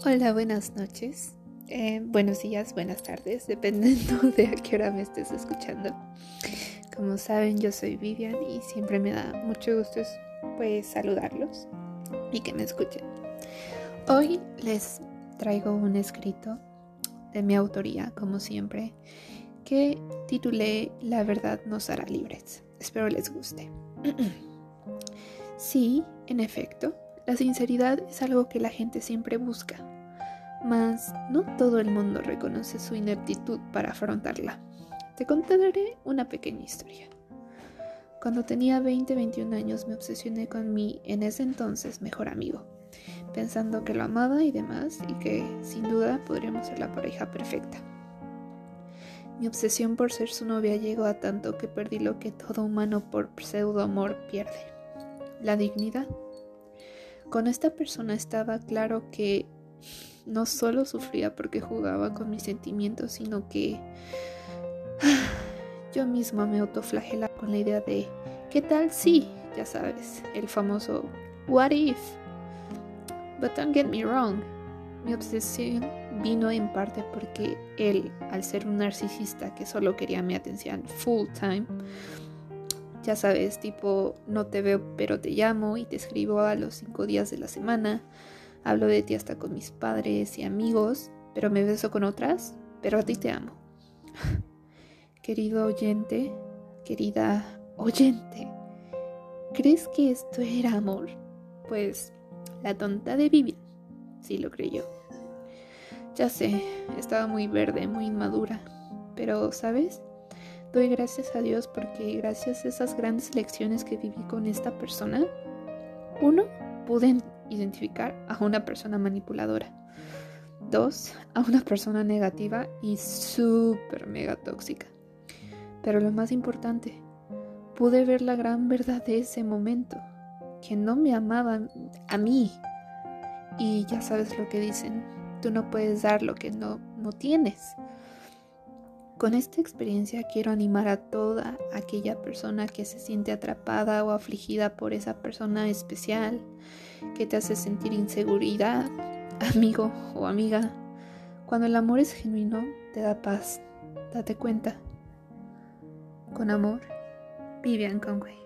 Hola, buenas noches. Eh, buenos días, buenas tardes, dependiendo de a qué hora me estés escuchando. Como saben, yo soy Vivian y siempre me da mucho gusto pues saludarlos y que me escuchen. Hoy les traigo un escrito de mi autoría, como siempre, que titulé La verdad nos hará libres. Espero les guste. sí, en efecto, la sinceridad es algo que la gente siempre busca, mas no todo el mundo reconoce su ineptitud para afrontarla. Te contaré una pequeña historia. Cuando tenía 20-21 años me obsesioné con mi, en ese entonces, mejor amigo, pensando que lo amaba y demás, y que sin duda podríamos ser la pareja perfecta. Mi obsesión por ser su novia llegó a tanto que perdí lo que todo humano por pseudo amor pierde, la dignidad. Con esta persona estaba claro que no solo sufría porque jugaba con mis sentimientos, sino que yo misma me autoflagelaba con la idea de ¿qué tal si? ya sabes, el famoso what if? But don't get me wrong, mi obsesión vino en parte porque él, al ser un narcisista que solo quería mi atención full time, ya sabes, tipo, no te veo pero te llamo y te escribo a los cinco días de la semana. Hablo de ti hasta con mis padres y amigos, pero me beso con otras, pero a ti te amo. Querido oyente, querida oyente, ¿crees que esto era amor? Pues la tonta de Vivian sí lo creyó. Ya sé, estaba muy verde, muy inmadura, pero, ¿sabes? Doy gracias a Dios porque gracias a esas grandes lecciones que viví con esta persona, uno, pude identificar a una persona manipuladora. Dos, a una persona negativa y súper mega tóxica. Pero lo más importante, pude ver la gran verdad de ese momento, que no me amaban a mí. Y ya sabes lo que dicen, tú no puedes dar lo que no, no tienes. Con esta experiencia quiero animar a toda aquella persona que se siente atrapada o afligida por esa persona especial que te hace sentir inseguridad, amigo o amiga. Cuando el amor es genuino, te da paz. Date cuenta. Con amor, Vivian Conway.